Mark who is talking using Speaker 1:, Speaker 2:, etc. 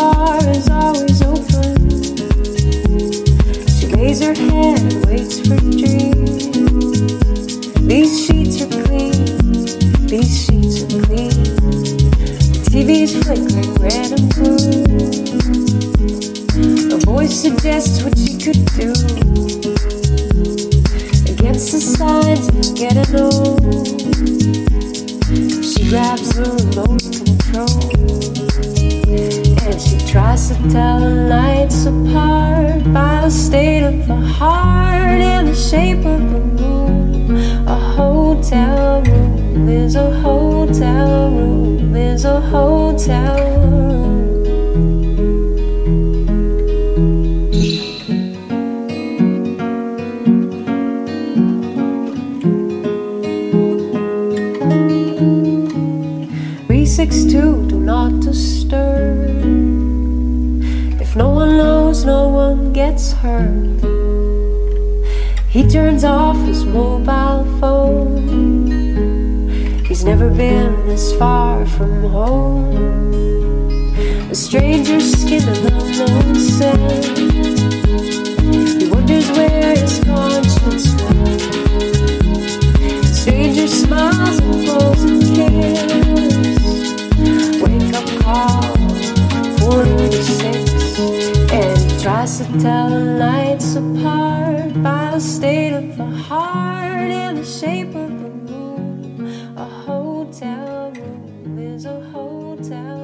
Speaker 1: bar is always open. She lays her head and waits for dreams. These sheets are clean, these sheets are clean. The TV's flickering random food. A voice suggests what she could do. Against the sides get getting old, she grabs her remote control to tell the nights apart by the state of the heart and the shape of the moon. A hotel room is a hotel room is a hotel room. six two, do not disturb. If no one knows, no one gets hurt. He turns off his mobile phone. He's never been this far from home. A stranger skimming unknown sand. He wonders where his conscience went. Stranger smiles to tell the nights apart by the state of the heart and the shape of the moon. A hotel room a hotel room is a hotel